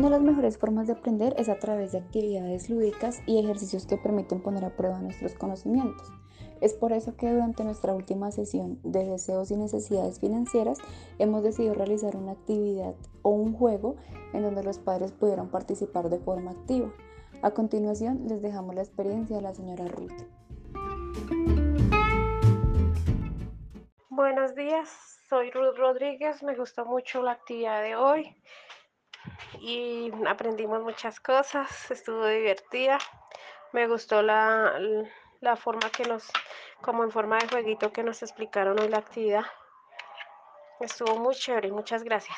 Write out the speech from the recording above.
las mejores formas de aprender es a través de actividades lúdicas y ejercicios que permiten poner a prueba nuestros conocimientos. Es por eso que durante nuestra última sesión de deseos y necesidades financieras hemos decidido realizar una actividad o un juego en donde los padres pudieran participar de forma activa. A continuación les dejamos la experiencia de la señora Ruth. Buenos días, soy Ruth Rodríguez, me gustó mucho la actividad de hoy y aprendimos muchas cosas, estuvo divertida, me gustó la, la forma que nos, como en forma de jueguito que nos explicaron hoy la actividad, estuvo muy chévere, muchas gracias.